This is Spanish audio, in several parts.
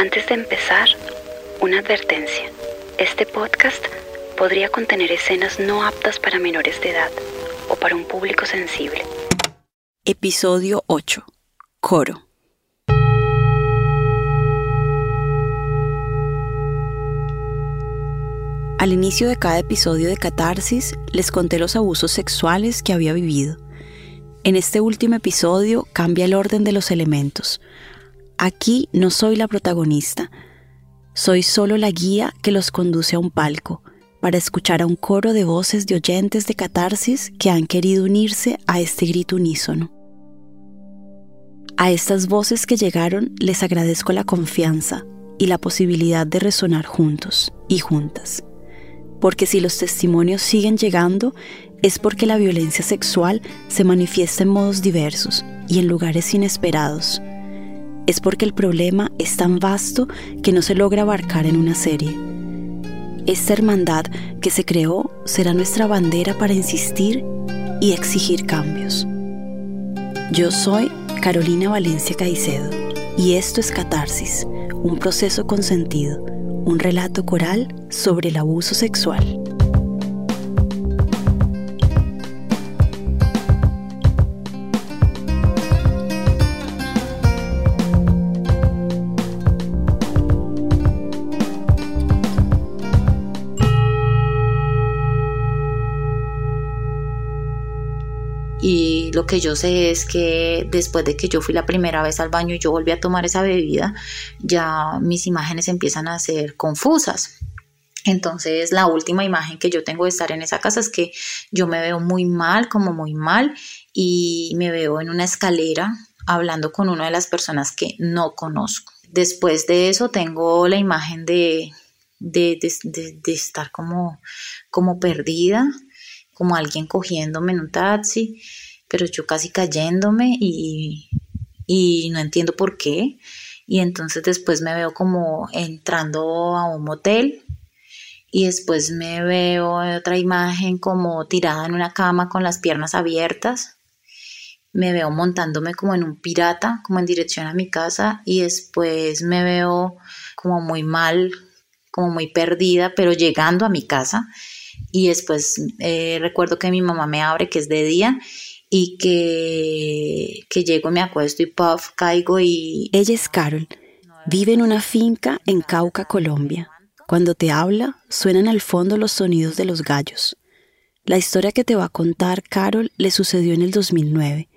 Antes de empezar, una advertencia. Este podcast podría contener escenas no aptas para menores de edad o para un público sensible. Episodio 8. Coro. Al inicio de cada episodio de Catarsis les conté los abusos sexuales que había vivido. En este último episodio cambia el orden de los elementos. Aquí no soy la protagonista, soy solo la guía que los conduce a un palco para escuchar a un coro de voces de oyentes de catarsis que han querido unirse a este grito unísono. A estas voces que llegaron les agradezco la confianza y la posibilidad de resonar juntos y juntas. Porque si los testimonios siguen llegando es porque la violencia sexual se manifiesta en modos diversos y en lugares inesperados es porque el problema es tan vasto que no se logra abarcar en una serie. Esta hermandad que se creó será nuestra bandera para insistir y exigir cambios. Yo soy Carolina Valencia Caicedo y esto es Catarsis, un proceso con sentido, un relato coral sobre el abuso sexual. Que yo sé es que después de que yo fui la primera vez al baño y yo volví a tomar esa bebida, ya mis imágenes empiezan a ser confusas. Entonces la última imagen que yo tengo de estar en esa casa es que yo me veo muy mal, como muy mal, y me veo en una escalera hablando con una de las personas que no conozco. Después de eso tengo la imagen de, de, de estar como, como perdida, como alguien cogiéndome en un taxi, pero yo casi cayéndome y, y no entiendo por qué. Y entonces después me veo como entrando a un motel y después me veo otra imagen como tirada en una cama con las piernas abiertas. Me veo montándome como en un pirata, como en dirección a mi casa y después me veo como muy mal, como muy perdida, pero llegando a mi casa y después eh, recuerdo que mi mamá me abre, que es de día, y que, que llego, me acuesto y puff, caigo y... Ella es Carol, vive en una finca en Cauca, Colombia. Cuando te habla, suenan al fondo los sonidos de los gallos. La historia que te va a contar Carol le sucedió en el 2009.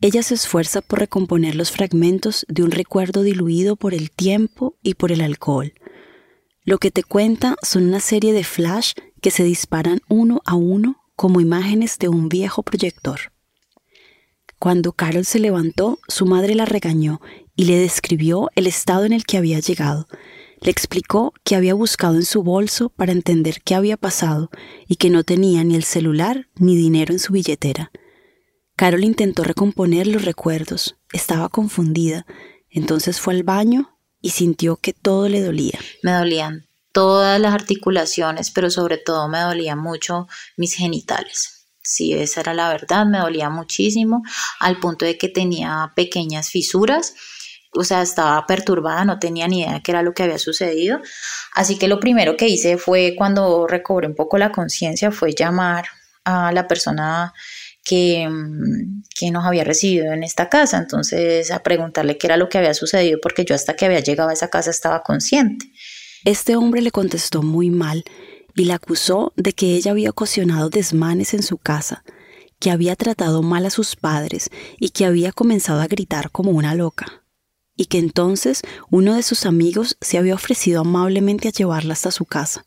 Ella se esfuerza por recomponer los fragmentos de un recuerdo diluido por el tiempo y por el alcohol. Lo que te cuenta son una serie de flash que se disparan uno a uno como imágenes de un viejo proyector. Cuando Carol se levantó, su madre la regañó y le describió el estado en el que había llegado. Le explicó que había buscado en su bolso para entender qué había pasado y que no tenía ni el celular ni dinero en su billetera. Carol intentó recomponer los recuerdos, estaba confundida, entonces fue al baño y sintió que todo le dolía. Me dolían todas las articulaciones, pero sobre todo me dolían mucho mis genitales. Sí, esa era la verdad, me dolía muchísimo, al punto de que tenía pequeñas fisuras, o sea, estaba perturbada, no tenía ni idea de qué era lo que había sucedido. Así que lo primero que hice fue, cuando recobré un poco la conciencia, fue llamar a la persona que, que, nos había recibido en esta casa, entonces a preguntarle qué era lo que había sucedido, porque yo hasta que había llegado a esa casa estaba consciente. Este hombre le contestó muy mal y la acusó de que ella había ocasionado desmanes en su casa, que había tratado mal a sus padres y que había comenzado a gritar como una loca, y que entonces uno de sus amigos se había ofrecido amablemente a llevarla hasta su casa.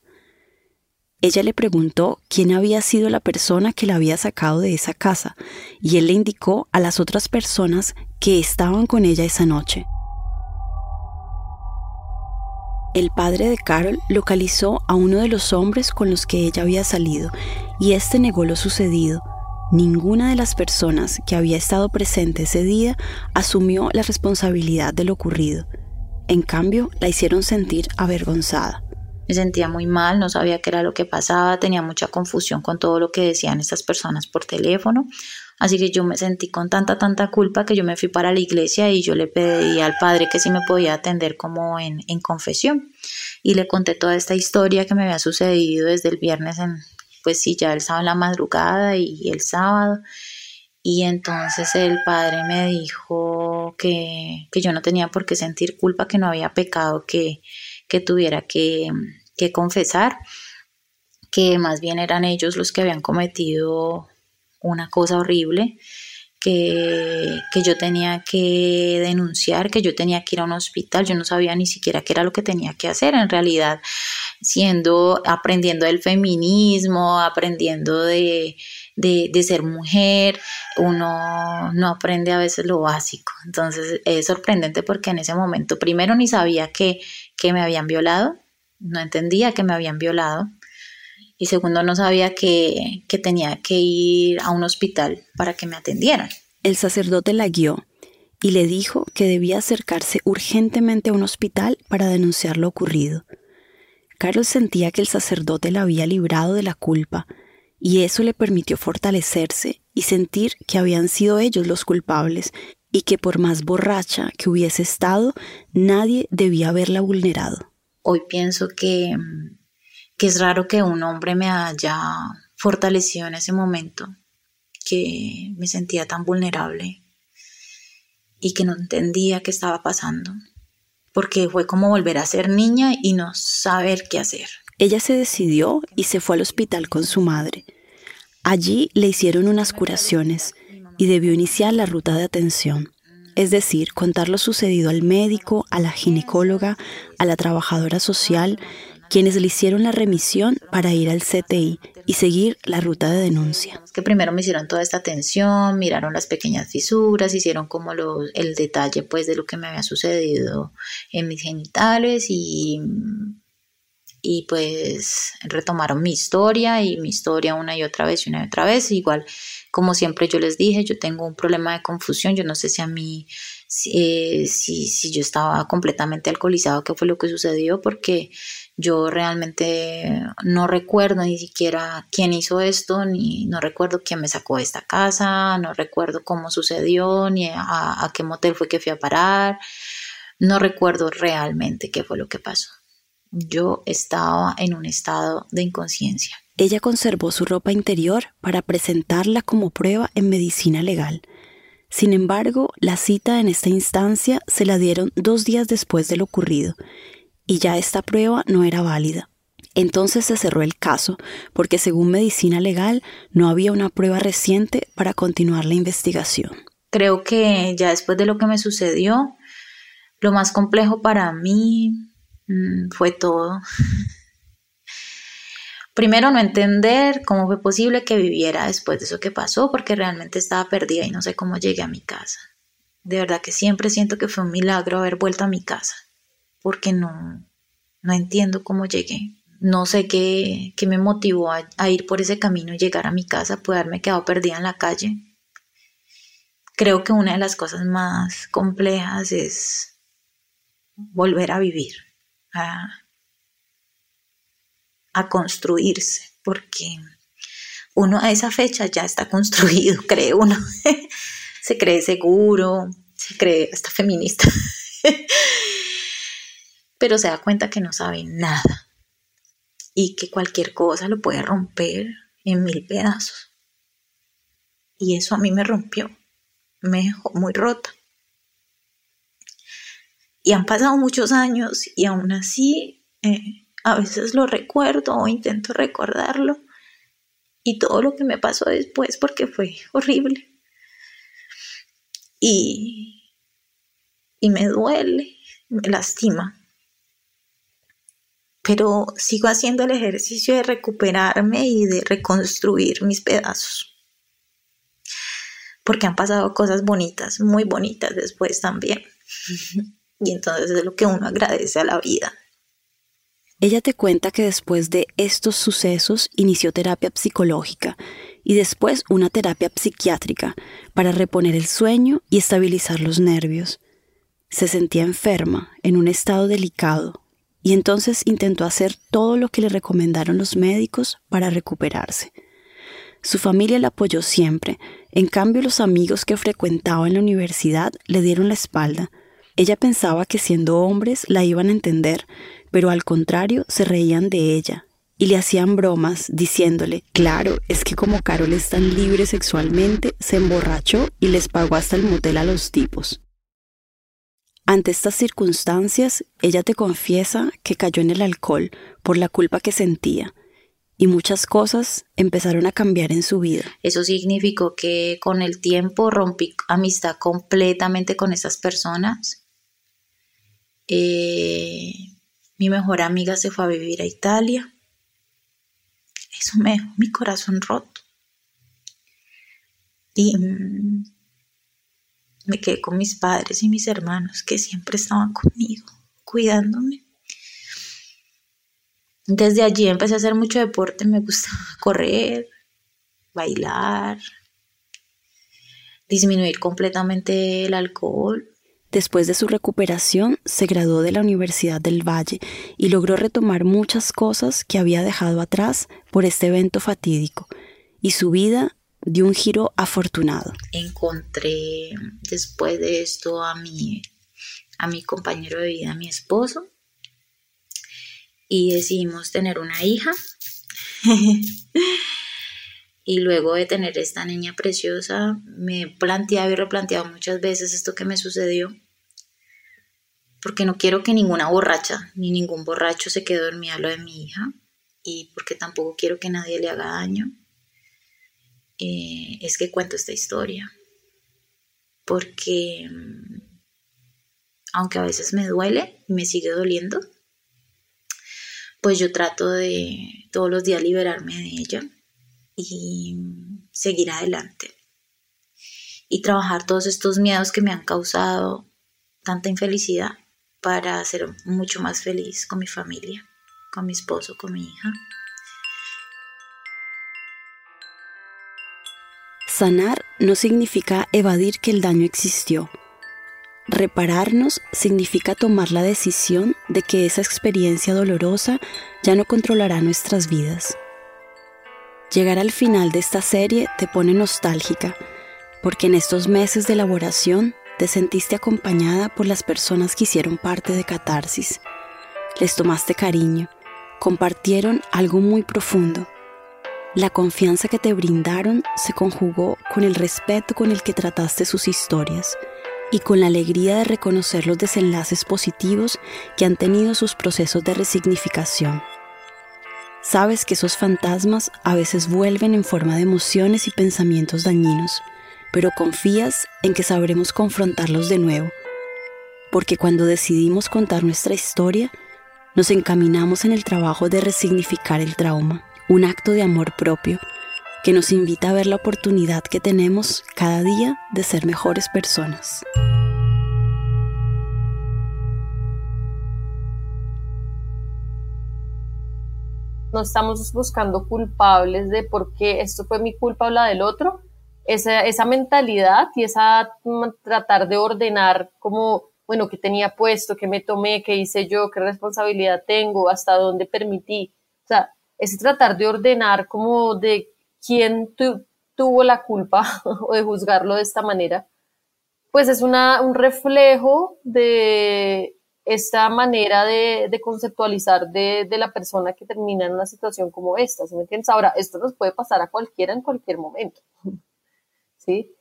Ella le preguntó quién había sido la persona que la había sacado de esa casa, y él le indicó a las otras personas que estaban con ella esa noche. El padre de Carol localizó a uno de los hombres con los que ella había salido y éste negó lo sucedido. Ninguna de las personas que había estado presente ese día asumió la responsabilidad de lo ocurrido. En cambio, la hicieron sentir avergonzada. Me sentía muy mal, no sabía qué era lo que pasaba, tenía mucha confusión con todo lo que decían estas personas por teléfono, Así que yo me sentí con tanta, tanta culpa que yo me fui para la iglesia y yo le pedí al padre que si me podía atender como en, en confesión. Y le conté toda esta historia que me había sucedido desde el viernes, en, pues sí, ya el sábado en la madrugada y el sábado. Y entonces el padre me dijo que, que yo no tenía por qué sentir culpa, que no había pecado que, que tuviera que, que confesar, que más bien eran ellos los que habían cometido una cosa horrible, que, que, yo tenía que denunciar, que yo tenía que ir a un hospital, yo no sabía ni siquiera qué era lo que tenía que hacer, en realidad siendo, aprendiendo del feminismo, aprendiendo de, de, ser mujer, uno no aprende a veces lo básico, entonces es sorprendente porque en ese momento primero ni sabía que, que me habían violado, no entendía que me habían violado, y segundo no sabía que, que tenía que ir a un hospital para que me atendieran. El sacerdote la guió y le dijo que debía acercarse urgentemente a un hospital para denunciar lo ocurrido. Carlos sentía que el sacerdote la había librado de la culpa y eso le permitió fortalecerse y sentir que habían sido ellos los culpables y que por más borracha que hubiese estado, nadie debía haberla vulnerado. Hoy pienso que que es raro que un hombre me haya fortalecido en ese momento, que me sentía tan vulnerable y que no entendía qué estaba pasando, porque fue como volver a ser niña y no saber qué hacer. Ella se decidió y se fue al hospital con su madre. Allí le hicieron unas curaciones y debió iniciar la ruta de atención, es decir, contar lo sucedido al médico, a la ginecóloga, a la trabajadora social quienes le hicieron la remisión para ir al CTI y seguir la ruta de denuncia. Que primero me hicieron toda esta atención, miraron las pequeñas fisuras, hicieron como el detalle pues de lo que me había sucedido en mis genitales y, y pues retomaron mi historia y mi historia una y otra vez y una y otra vez. Igual, como siempre yo les dije, yo tengo un problema de confusión, yo no sé si a mí si, si, yo estaba completamente alcoholizado, qué fue lo que sucedió, porque yo realmente no recuerdo ni siquiera quién hizo esto, ni no recuerdo quién me sacó de esta casa, no recuerdo cómo sucedió, ni a, qué motel fue que fui a parar, no recuerdo realmente qué fue lo que pasó. Yo estaba en un estado de inconsciencia. Ella conservó su ropa interior para presentarla como prueba en medicina legal sin embargo, la cita en esta instancia se la dieron dos días después de lo ocurrido, y ya esta prueba no era válida. Entonces se cerró el caso, porque según medicina legal no había una prueba reciente para continuar la investigación. Creo que ya después de lo que me sucedió, lo más complejo para mí mm, fue todo. Primero, no entender cómo fue posible que viviera después de eso que pasó, porque realmente estaba perdida y no sé cómo llegué a mi casa. De verdad que siempre siento que fue un milagro haber vuelto a mi casa, porque no, no entiendo cómo llegué. No sé qué, qué me motivó a, ir por ese camino y llegar a mi casa, puede haberme quedado perdida en la calle. Creo que una de las cosas más complejas es volver a vivir, a, a construirse, porque uno a esa fecha ya está construido, cree uno. se cree seguro, se cree hasta feminista, pero se da cuenta que no sabe nada y que cualquier cosa lo puede romper en mil pedazos. Y eso a mí me rompió, me dejó muy rota. Y han pasado muchos años y aún así eh, a veces lo recuerdo o intento recordarlo y todo lo que me pasó después porque fue horrible. Y, y me duele, me lastima. Pero sigo haciendo el ejercicio de recuperarme y de reconstruir mis pedazos. Porque han pasado cosas bonitas, muy bonitas después también. y entonces es lo que uno agradece a la vida. Ella te cuenta que después de estos sucesos inició terapia psicológica y después una terapia psiquiátrica para reponer el sueño y estabilizar los nervios. Se sentía enferma, en un estado delicado, y entonces intentó hacer todo lo que le recomendaron los médicos para recuperarse. Su familia la apoyó siempre, En cambio, los amigos que frecuentaba en la universidad le dieron la espalda. Ella pensaba que siendo hombres la iban a entender, pero al contrario se reían de ella y le hacían bromas diciéndole, claro, es que como Carol es tan libre sexualmente, se emborrachó y les pagó hasta el motel a los tipos. Ante estas circunstancias, ella te confiesa que cayó en el alcohol por la culpa que sentía y muchas cosas empezaron a cambiar en su vida. Eso significó que con el tiempo rompí amistad completamente con esas personas. Eh, mi mejor amiga se fue a vivir a Italia. Eso me dejó mi corazón roto. Y mm, me quedé con mis padres y mis hermanos que siempre estaban conmigo, cuidándome. Desde allí empecé a hacer mucho deporte, me gustaba correr, bailar, disminuir completamente el alcohol. Después de su recuperación, se graduó de la Universidad del Valle y logró retomar muchas cosas que había dejado atrás por este evento fatídico, y su vida dio un giro afortunado. Encontré después de esto a mi, a mi compañero de vida, a mi esposo, y decidimos tener una hija. y luego de tener esta niña preciosa, me he planteado y replanteado muchas veces esto que me sucedió, porque no quiero que ninguna borracha ni ningún borracho se quede dormido a lo de mi hija, y porque tampoco quiero que nadie le haga daño. Eh, es que cuento esta historia, porque mm, aunque a veces me duele y me sigue doliendo, pues yo trato de todos los días liberarme de ella y seguir adelante. Y trabajar todos estos miedos que me han causado tanta infelicidad para ser mucho más feliz con mi familia, con mi esposo, con mi hija. Sanar no significa evadir que el daño existió Repararnos significa tomar la decisión de que esa experiencia dolorosa ya no controlará nuestras vidas. Llegar al final de esta serie te pone nostálgica, porque en estos meses de elaboración te sentiste acompañada por las personas que hicieron parte de Catarsis. Les tomaste cariño, compartieron algo muy profundo. La confianza que te brindaron se conjugó con el respeto con el que trataste sus historias y con la alegría de reconocer los desenlaces positivos que han tenido sus procesos de resignificación. Sabes que esos fantasmas a veces vuelven en forma de emociones y pensamientos dañinos, pero confías en que sabremos confrontarlos de nuevo, porque cuando decidimos contar nuestra historia, nos encaminamos en el trabajo de resignificar el trauma, un acto de amor propio que nos invita a ver la oportunidad que tenemos cada día de ser mejores personas. No estamos buscando culpables de por qué esto fue mi culpa o la del otro. Esa, esa mentalidad y esa mm, tratar de ordenar como, bueno, qué tenía puesto, qué me tomé, qué hice yo, qué responsabilidad tengo, hasta dónde permití. O sea, ese tratar de ordenar como de quién tuvo la culpa o de juzgarlo de esta manera, pues es una, un reflejo de esta manera de, conceptualizar de, la persona que termina en una situación como esta, ¿sí me entiendes? Ahora, esto nos puede pasar a cualquiera en cualquier momento, ¿sí?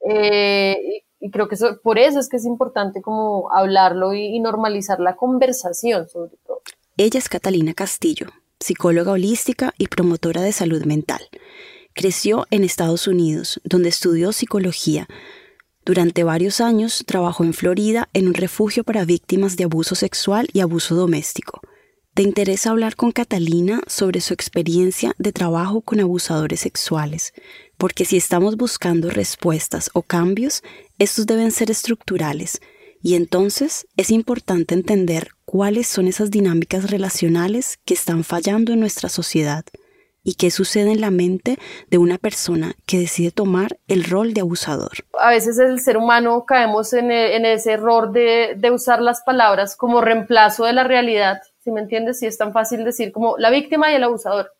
Eh, y, creo que por eso es que es importante como hablarlo y normalizar la conversación sobre todo. Ella es Catalina Castillo, psicóloga holística y promotora de salud mental. Creció en Estados Unidos, donde estudió psicología. Durante varios años trabajó en Florida en un refugio para víctimas de abuso sexual y abuso doméstico. ¿Te interesa hablar con Catalina sobre su experiencia de trabajo con abusadores sexuales? Porque si estamos buscando respuestas o cambios, estos deben ser estructurales y entonces es importante entender cuáles son esas dinámicas relacionales que están fallando en nuestra sociedad y qué sucede en la mente de una persona que decide tomar el rol de abusador. A veces el ser humano caemos en, e, ese error de, usar las palabras como reemplazo de la realidad, si me entiendes? Si es tan fácil decir como la víctima y el abusador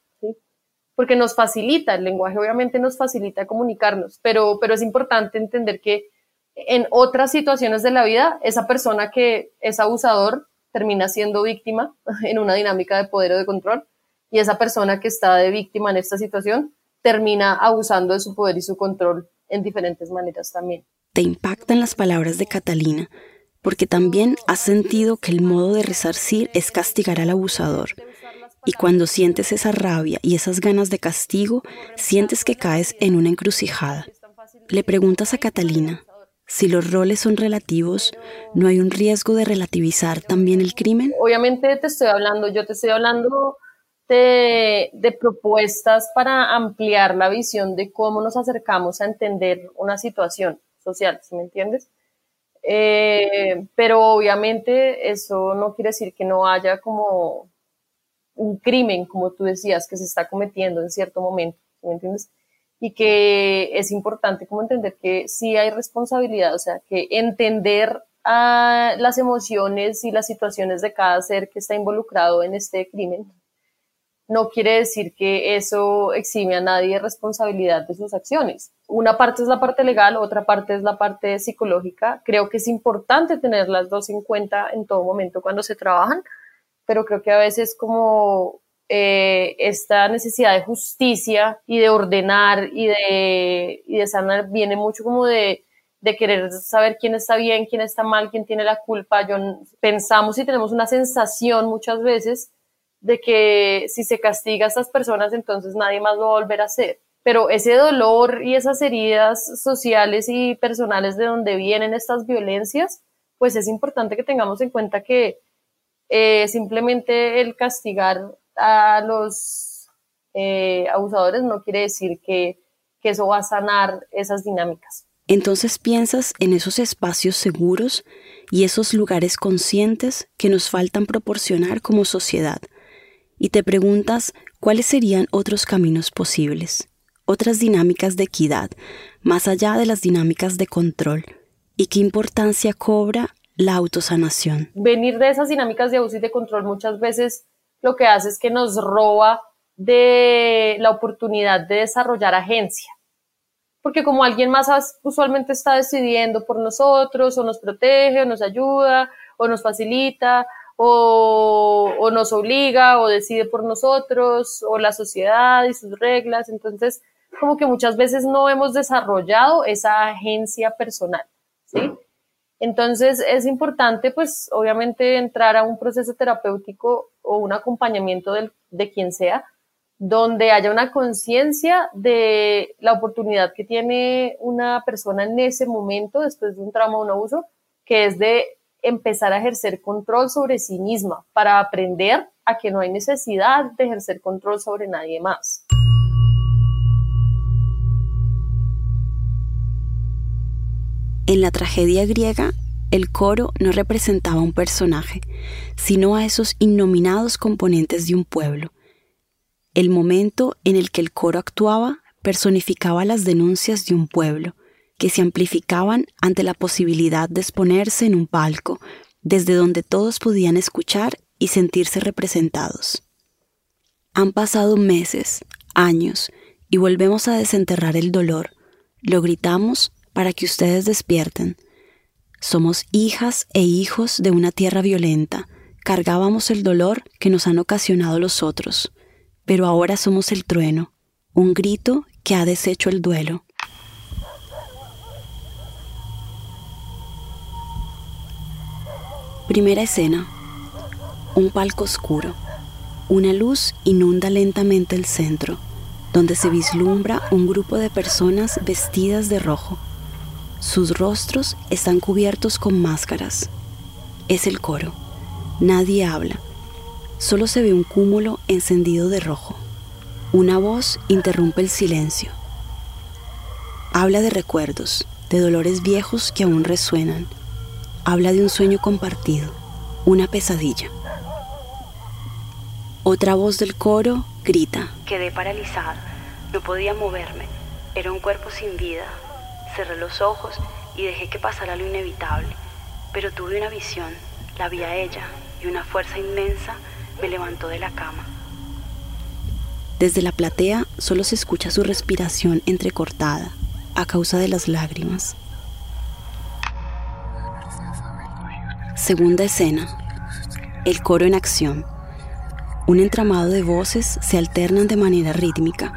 porque nos facilita, el lenguaje obviamente nos facilita comunicarnos, pero, pero es importante entender que en otras situaciones de la vida, esa persona que es abusador termina siendo víctima en una dinámica de poder o de control, y esa persona que está de víctima en esta situación termina abusando de su poder y su control en diferentes maneras también. Te impactan las palabras de Catalina, porque también has sentido que el modo de resarcir es castigar al abusador. Y cuando sientes esa rabia y esas ganas de castigo, sientes que caes en una encrucijada. Le preguntas a Catalina, si los roles son relativos, ¿no hay un riesgo de relativizar también el crimen? Obviamente te estoy hablando, yo te estoy hablando de, propuestas para ampliar la visión de cómo nos acercamos a entender una situación social, ¿sí me entiendes? Eh, pero obviamente eso no quiere decir que no haya como un crimen, como tú decías, que se está cometiendo en cierto momento, ¿me entiendes? Y que es importante como entender que sí hay responsabilidad, o sea, que entender a las emociones y las situaciones de cada ser que está involucrado en este crimen no quiere decir que eso exime a nadie responsabilidad de sus acciones. Una parte es la parte legal, otra parte es la parte psicológica. Creo que es importante tener las dos en cuenta en todo momento cuando se trabajan, pero creo que a veces como eh, esta necesidad de justicia y de ordenar y de, y de sanar viene mucho como de, de querer saber quién está bien, quién está mal, quién tiene la culpa. Yo, pensamos y tenemos una sensación muchas veces de que si se castiga a estas personas, entonces nadie más lo va a volver a hacer. Pero ese dolor y esas heridas sociales y personales de donde vienen estas violencias, pues es importante que tengamos en cuenta que eh, simplemente el castigar a los eh, abusadores no quiere decir que, que eso va a sanar esas dinámicas. Entonces piensas en esos espacios seguros y esos lugares conscientes que nos faltan proporcionar como sociedad y te preguntas cuáles serían otros caminos posibles, otras dinámicas de equidad, más allá de las dinámicas de control, y qué importancia cobra la autosanación. Venir de esas dinámicas de abuso y de control muchas veces lo que hace es que nos roba de la oportunidad de desarrollar agencia. Porque como alguien más usualmente está decidiendo por nosotros, o nos protege, o nos ayuda, o nos facilita, o, nos obliga o decide por nosotros, o la sociedad y sus reglas. Entonces, como que muchas veces no hemos desarrollado esa agencia personal, ¿sí? Entonces, es importante, pues, obviamente, entrar a un proceso terapéutico o un acompañamiento de quien sea, donde haya una conciencia de la oportunidad que tiene una persona en ese momento, después de un trauma o un abuso, que es de empezar a ejercer control sobre sí misma para aprender a que no hay necesidad de ejercer control sobre nadie más. En la tragedia griega, el coro no representaba un personaje, sino a esos innominados componentes de un pueblo. El momento en el que el coro actuaba personificaba las denuncias de un pueblo, que se amplificaban ante la posibilidad de exponerse en un palco, desde donde todos podían escuchar y sentirse representados. Han pasado meses, años, y volvemos a desenterrar el dolor. Lo gritamos para que ustedes despierten. Somos hijas e hijos de una tierra violenta. Cargábamos el dolor que nos han ocasionado los otros, pero ahora somos el trueno, un grito que ha deshecho el duelo. Primera escena. Un palco oscuro. Una luz inunda lentamente el centro, donde se vislumbra un grupo de personas vestidas de rojo. Sus rostros están cubiertos con máscaras. Es el coro. Nadie habla. Solo se ve un cúmulo encendido de rojo. Una voz interrumpe el silencio. Habla de recuerdos, de dolores viejos que aún resuenan habla de un sueño compartido, una pesadilla. Otra voz del coro grita. Quedé paralizada, no podía moverme, era un cuerpo sin vida. Cerré los ojos y dejé que pasara lo inevitable, pero tuve una visión, la vi a ella y una fuerza inmensa me levantó de la cama. Desde la platea solo se escucha su respiración entrecortada a causa de las lágrimas. Segunda escena. El coro en acción. Un entramado de voces se alternan de manera rítmica,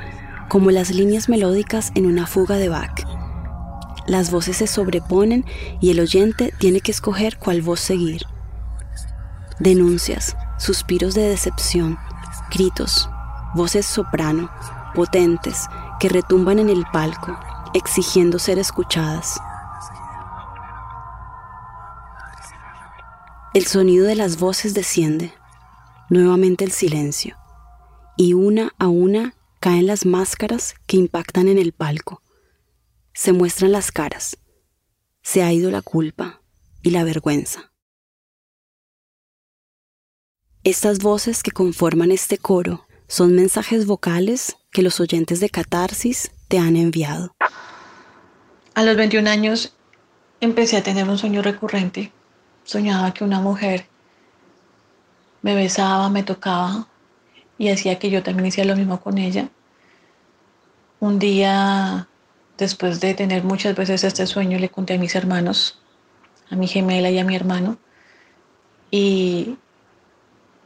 como las líneas melódicas en una fuga de Bach. Las voces se sobreponen y el oyente tiene que escoger cuál voz seguir. Denuncias, suspiros de decepción, gritos, voces soprano, potentes, que retumban en el palco, exigiendo ser escuchadas. El sonido de las voces desciende, nuevamente el silencio, y una a una caen las máscaras que impactan en el palco. Se muestran las caras. Se ha ido la culpa y la vergüenza. Estas voces que conforman este coro son mensajes vocales que los oyentes de Catarsis te han enviado. A los 21 años empecé a tener un sueño recurrente soñaba que una mujer me besaba, me tocaba y hacía que yo también hiciera lo mismo con ella. Un día, después de tener muchas veces este sueño, le conté a mis hermanos, a mi gemela y a mi hermano, y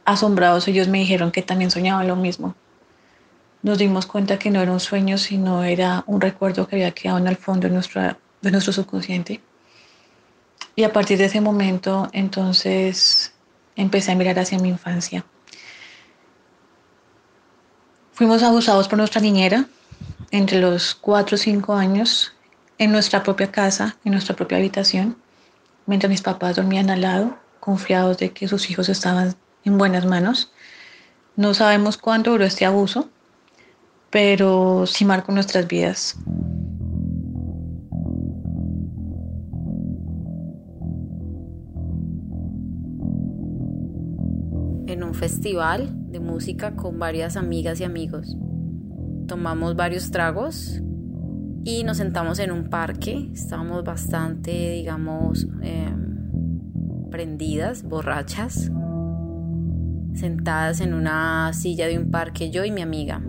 asombrados ellos me dijeron que también soñaba lo mismo. Nos dimos cuenta que no era un sueño, sino era un recuerdo que había quedado en el fondo de, de nuestro subconsciente. Y a partir de ese momento, entonces, empecé a mirar hacia mi infancia. Fuimos abusados por nuestra niñera entre los 4 o 5 años en nuestra propia casa, en nuestra propia habitación, mientras mis papás dormían al lado, confiados de que sus hijos estaban en buenas manos. No sabemos cuánto duró este abuso, pero sí marcó nuestras vidas. festival de música con varias amigas y amigos. Tomamos varios tragos y nos sentamos en un parque. Estábamos bastante, digamos, em, prendidas, borrachas, sentadas en una silla de un parque, yo y mi amiga.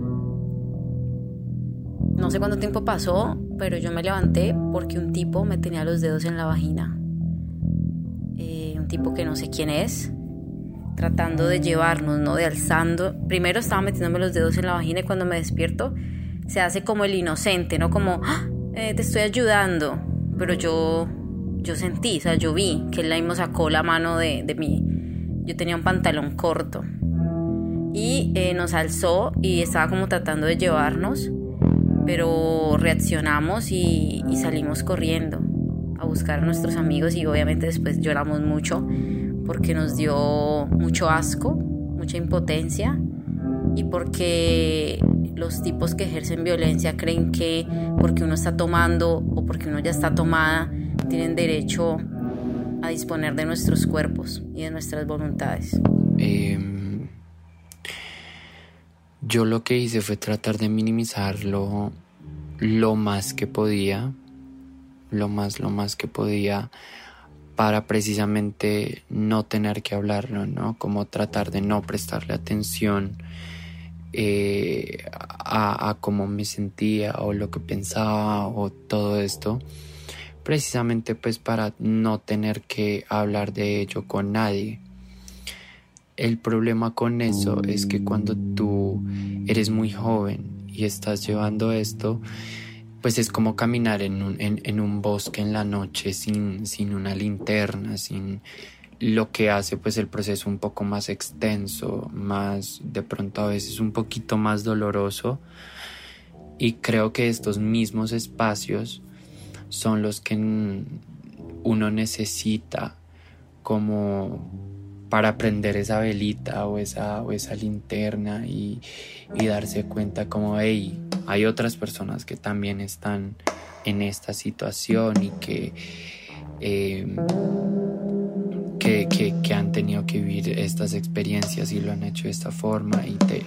No sé cuánto tiempo pasó, pero yo me levanté porque un tipo me tenía los dedos en la vagina. Eh, un tipo que no sé quién es, tratando de llevarnos, ¿no? De alzando. Primero estaba metiéndome los dedos en la vagina y cuando me despierto se hace como el inocente, ¿no? Como, ¡Ah! eh, te estoy ayudando. Pero yo, yo sentí, o sea, yo vi que él mismo sacó la mano de, de mí. Yo tenía un pantalón corto. Y eh, nos alzó y estaba como tratando de llevarnos. Pero reaccionamos y salimos corriendo a buscar a nuestros amigos y obviamente después lloramos mucho porque nos dio mucho asco, mucha impotencia y porque los tipos que ejercen violencia creen que porque uno está tomando o porque uno ya está tomada, tienen derecho a disponer de nuestros cuerpos y de nuestras voluntades. Em, yo lo que hice fue tratar de minimizarlo lo más que podía, lo más, lo más que podía para precisamente no tener que hablarlo, ¿no? Como tratar de no prestarle atención eh, a, cómo me sentía o lo que pensaba o todo esto, precisamente pues para no tener que hablar de ello con nadie. El problema con eso es que cuando tú eres muy joven y estás llevando esto, pues es como caminar en un, en, un bosque en la noche sin, sin una linterna, sin lo que hace pues el proceso un poco más extenso, más de pronto a veces un poquito más doloroso. Y creo que estos mismos espacios son los que uno necesita como para prender esa velita o esa, o esa linterna y, y darse cuenta como, hey, hay otras personas que también están en esta situación y que, em, que, que, han tenido que vivir estas experiencias y lo han hecho de esta forma y te,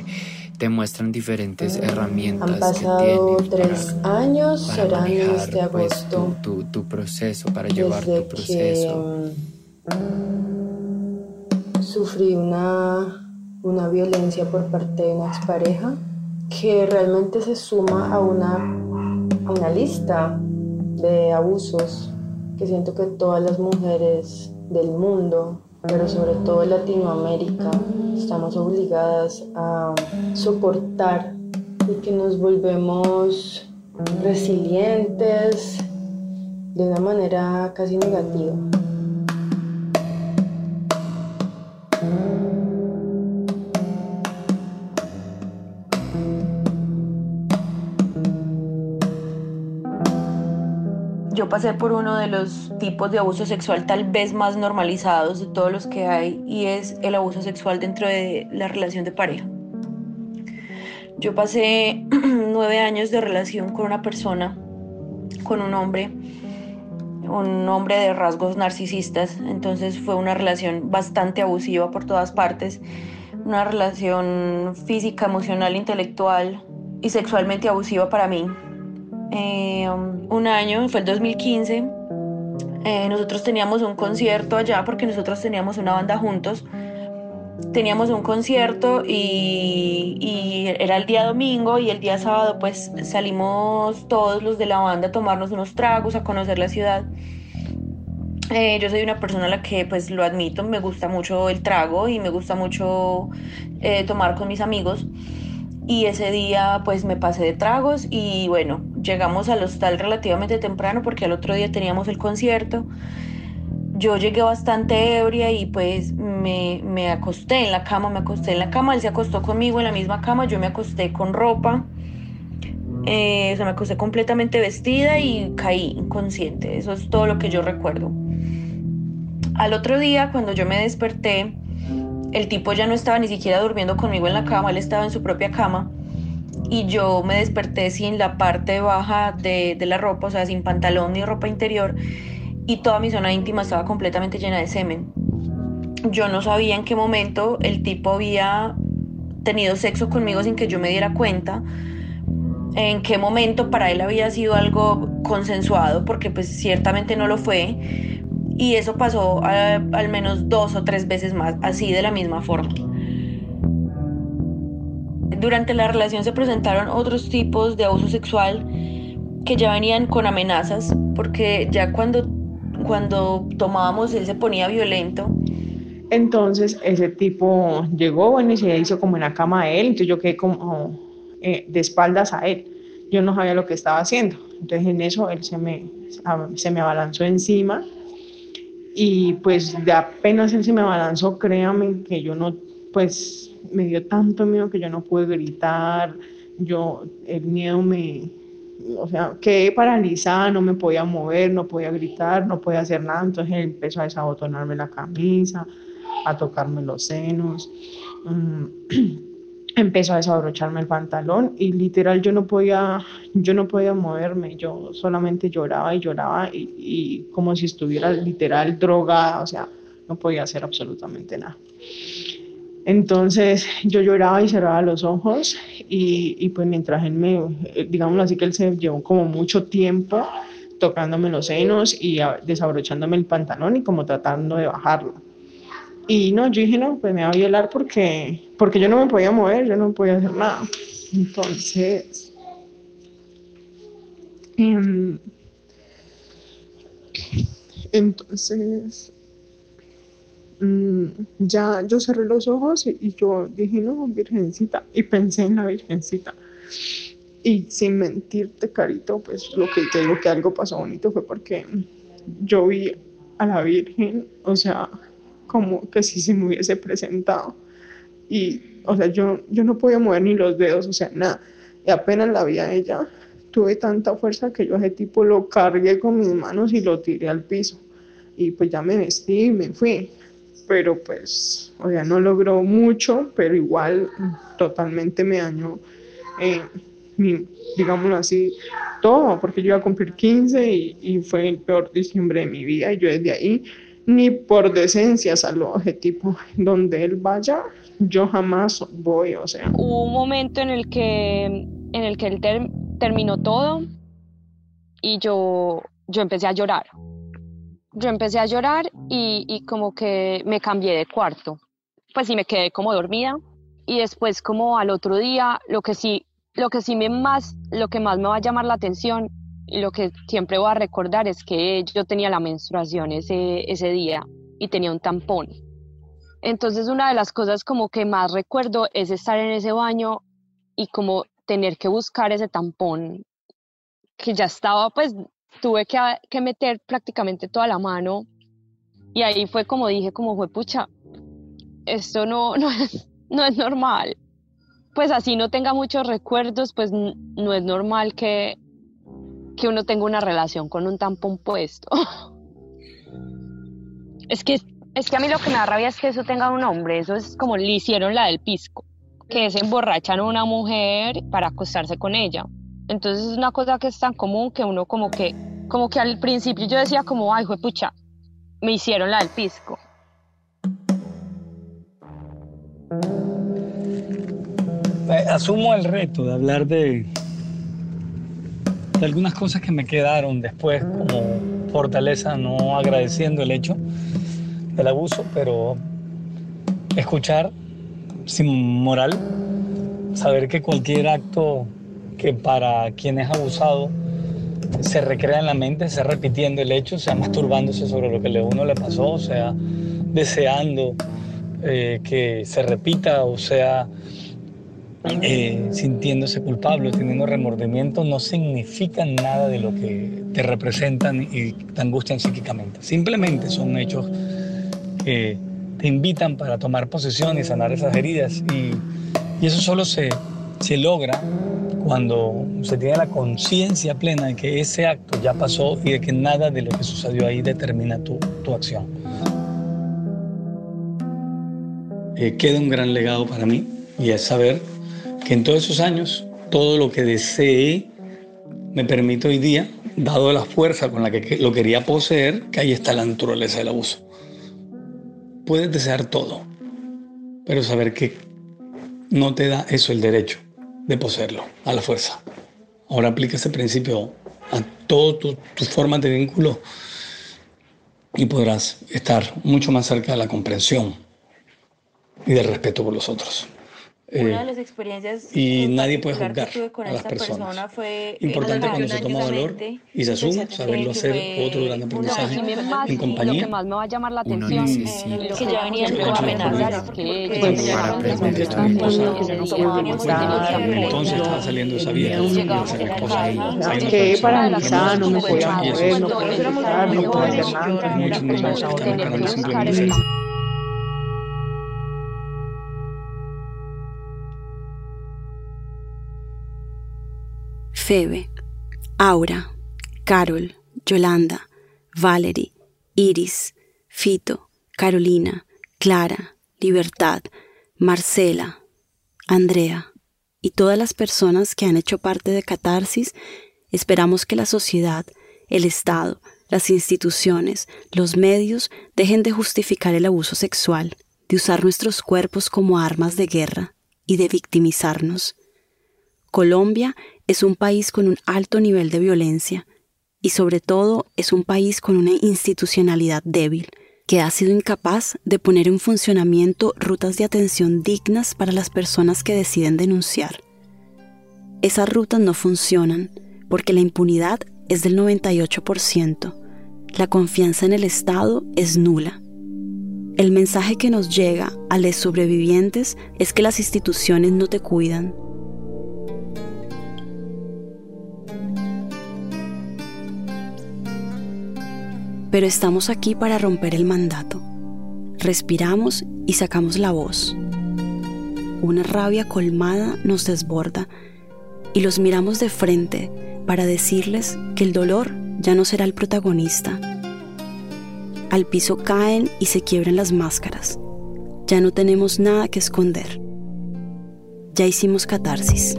te muestran diferentes herramientas. Han pasado tres años, será este pues, agosto. tu, tu, proceso, para llevar tu proceso. Sufrí una, una violencia por parte de una expareja que realmente se suma a una, a una lista de abusos que siento que todas las mujeres del mundo, pero sobre todo Latinoamérica, estamos obligadas a soportar y que nos volvemos resilientes de una manera casi negativa. Pasé por uno de los tipos de abuso sexual tal vez más normalizados de todos los que hay y es el abuso sexual dentro de la relación de pareja. Yo pasé nueve años de relación con una persona, con un hombre, un hombre de rasgos narcisistas, entonces fue una relación bastante abusiva por todas partes, una relación física, emocional, intelectual y sexualmente abusiva para mí. Eh, un año, fue el 2015, eh, nosotros teníamos un concierto allá porque nosotros teníamos una banda juntos. Teníamos un concierto y, y, era el día domingo y el día sábado pues salimos todos los de la banda a tomarnos unos tragos, a conocer la ciudad. Eh, yo soy una persona a la que pues lo admito, me gusta mucho el trago y me gusta mucho eh, tomar con mis amigos. Y ese día pues me pasé de tragos y bueno, llegamos al hostal relativamente temprano porque al otro día teníamos el concierto. Yo llegué bastante ebria y pues me, me acosté en la cama, me acosté en la cama, él se acostó conmigo en la misma cama, yo me acosté con ropa, eh, o sea, me acosté completamente vestida y caí inconsciente, eso es todo lo que yo recuerdo. Al otro día, cuando yo me desperté, el tipo ya no estaba ni siquiera durmiendo conmigo en la cama, él estaba en su propia cama y yo me desperté sin la parte baja de, de, la ropa, o sea, sin pantalón ni ropa interior y toda mi zona íntima estaba completamente llena de semen. Yo no sabía en qué momento el tipo había tenido sexo conmigo sin que yo me diera cuenta, en qué momento para él había sido algo consensuado, porque pues ciertamente no lo fue, y eso pasó a, al menos dos o tres veces más, así de la misma forma. Durante la relación se presentaron otros tipos de abuso sexual que ya venían con amenazas, porque ya cuando, cuando tomábamos él se ponía violento. Entonces ese tipo llegó, bueno, y se hizo como en la cama de él, entonces yo quedé como eh, de espaldas a él. Yo no sabía lo que estaba haciendo. Entonces en eso él se me, se me abalanzó encima y pues de apenas él se me abalanzó, créame que yo no, pues me dio tanto miedo que yo no pude gritar, yo, el miedo me, o sea, quedé paralizada, no me podía mover, no podía gritar, no podía hacer nada, entonces él empezó a desabotonarme la camisa, a tocarme los senos. Um, empezó a desabrocharme el pantalón y literal yo no podía, yo no podía moverme, yo solamente lloraba y lloraba y, y, como si estuviera literal drogada, o sea, no podía hacer absolutamente nada. Entonces yo lloraba y cerraba los ojos y, y pues mientras él me, digamos así que él se llevó como mucho tiempo tocándome los senos y desabrochándome el pantalón y como tratando de bajarlo. Y no, yo dije, no, pues me va a violar porque, porque yo no me podía mover, yo no podía hacer nada. Entonces, eh, entonces, mmm, ya yo cerré los ojos y, yo dije, no, virgencita, y pensé en la virgencita. Y sin mentirte, Carito, pues lo que te que algo pasó bonito fue porque yo vi a la Virgen, o sea, como que si se me hubiese presentado. Y, o sea, yo, yo no podía mover ni los dedos, o sea, nada. Y apenas la vi a ella, tuve tanta fuerza que yo a ese tipo lo cargué con mis manos y lo tiré al piso. Y pues ya me vestí y me fui. Pero pues, o sea, no logró mucho, pero igual totalmente me dañó, eh, mi, digámoslo así, todo, porque yo iba a cumplir 15 y, y fue el peor diciembre de mi vida. Y yo desde ahí ni por decencia salvaje, tipo, donde él vaya, yo jamás voy, o sea. Hubo un momento en el que, en el que él ter terminó todo y yo, yo empecé a llorar. Yo empecé a llorar y, y como que me cambié de cuarto. Pues sí, me quedé como dormida y después como al otro día, lo que sí lo que sí me más, lo que más me va a llamar la atención lo que siempre voy a recordar es que yo tenía la menstruación ese, ese día y tenía un tampón. Entonces una de las cosas como que más recuerdo es estar en ese baño y como tener que buscar ese tampón que ya estaba, pues tuve que, que meter prácticamente toda la mano y ahí fue como dije, como fue pucha, esto no, no, es, no es normal. Pues así no tenga muchos recuerdos, pues no es normal que, que uno tenga una relación con un tampón puesto. es que es que a mí lo que me da rabia es que eso tenga un nombre, eso es como le hicieron la del pisco, que es emborrachan a una mujer para acostarse con ella. Entonces es una cosa que es tan común que uno como que, como que al principio yo decía como, ay, pucha, me hicieron la del pisco. Eh, asumo el reto de hablar de, de algunas cosas que me quedaron después como fortaleza, no agradeciendo el hecho del abuso, pero escuchar sin moral, saber que cualquier acto que para quien es abusado se recrea en la mente, sea repitiendo el hecho, sea masturbándose sobre lo que a uno le pasó, sea deseando eh, que se repita o sea eh, sintiéndose culpable teniendo remordimiento, no significa nada de lo que te representan y te angustian psíquicamente. Simplemente son hechos que te invitan para tomar posesión y sanar esas heridas. Y, eso solo se, se logra cuando se tiene la conciencia plena de que ese acto ya pasó y de que nada de lo que sucedió ahí determina tu, tu acción. Eh, queda un gran legado para mí y es saber que en todos esos años todo lo que deseé me permite hoy día, dado la fuerza con la que lo quería poseer, que ahí está la naturaleza del abuso puedes desear todo, pero saber que no te da eso el derecho de poseerlo a la fuerza. Ahora aplica ese principio a todas tus tu formas de vínculo y podrás estar mucho más cerca de la comprensión y del respeto por los otros. Una de eh, las experiencias y nadie puede juzgar a las personas. Fue Importante cuando se toma valor y se asume, saberlo hacer otro gran aprendizaje en compañía. Lo que más me va a llamar la atención es que ya venían con amenazas entonces estaba saliendo esa vieja que para analizar no me podía mover, no podía no podía hacer nada. Muchos niños están esperando simplemente Febe, Aura, Carol, Yolanda, Valerie, Iris, Fito, Carolina, Clara, Libertad, Marcela, Andrea y todas las personas que han hecho parte de Catarsis, esperamos que la sociedad, el Estado, las instituciones, los medios dejen de justificar el abuso sexual, de usar nuestros cuerpos como armas de guerra y de victimizarnos. Colombia es un país con un alto nivel de violencia y sobre todo es un país con una institucionalidad débil que ha sido incapaz de poner en funcionamiento rutas de atención dignas para las personas que deciden denunciar. Esas rutas no funcionan porque la impunidad es del 98%, la confianza en el Estado es nula. El mensaje que nos llega a los sobrevivientes es que las instituciones no te cuidan, pero estamos aquí para romper el mandato. Respiramos y sacamos la voz. Una rabia colmada nos desborda y los miramos de frente para decirles que el dolor ya no será el protagonista. Al piso caen y se quiebran las máscaras. Ya no tenemos nada que esconder. Ya hicimos catarsis.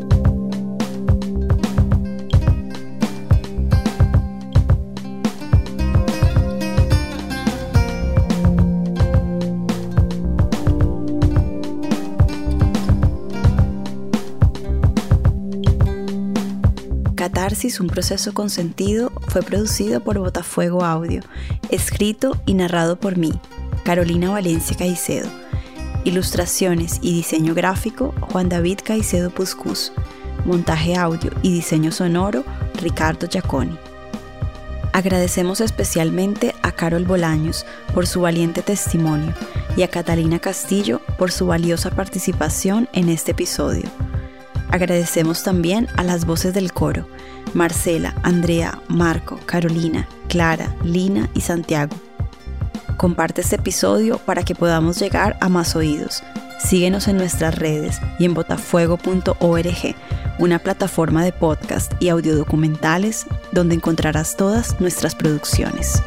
Un proceso consentido, fue producido por Botafuego Audio, escrito y narrado por mí, Carolina Valencia Caicedo. Ilustraciones y diseño gráfico, Juan David Caicedo Puscus. montaje audio y diseño sonoro, Ricardo Giaconi. Agradecemos especialmente a Carol Bolaños por su valiente testimonio y a Catalina Castillo por su valiosa participación en este episodio. Agradecemos también a las voces del coro, Marcela, Andrea, Marco, Carolina, Clara, Lina y Santiago. Comparte este episodio para que podamos llegar a más oídos. Síguenos en nuestras redes y en botafuego.org una plataforma de podcast y audiodocumentales donde encontrarás todas nuestras producciones.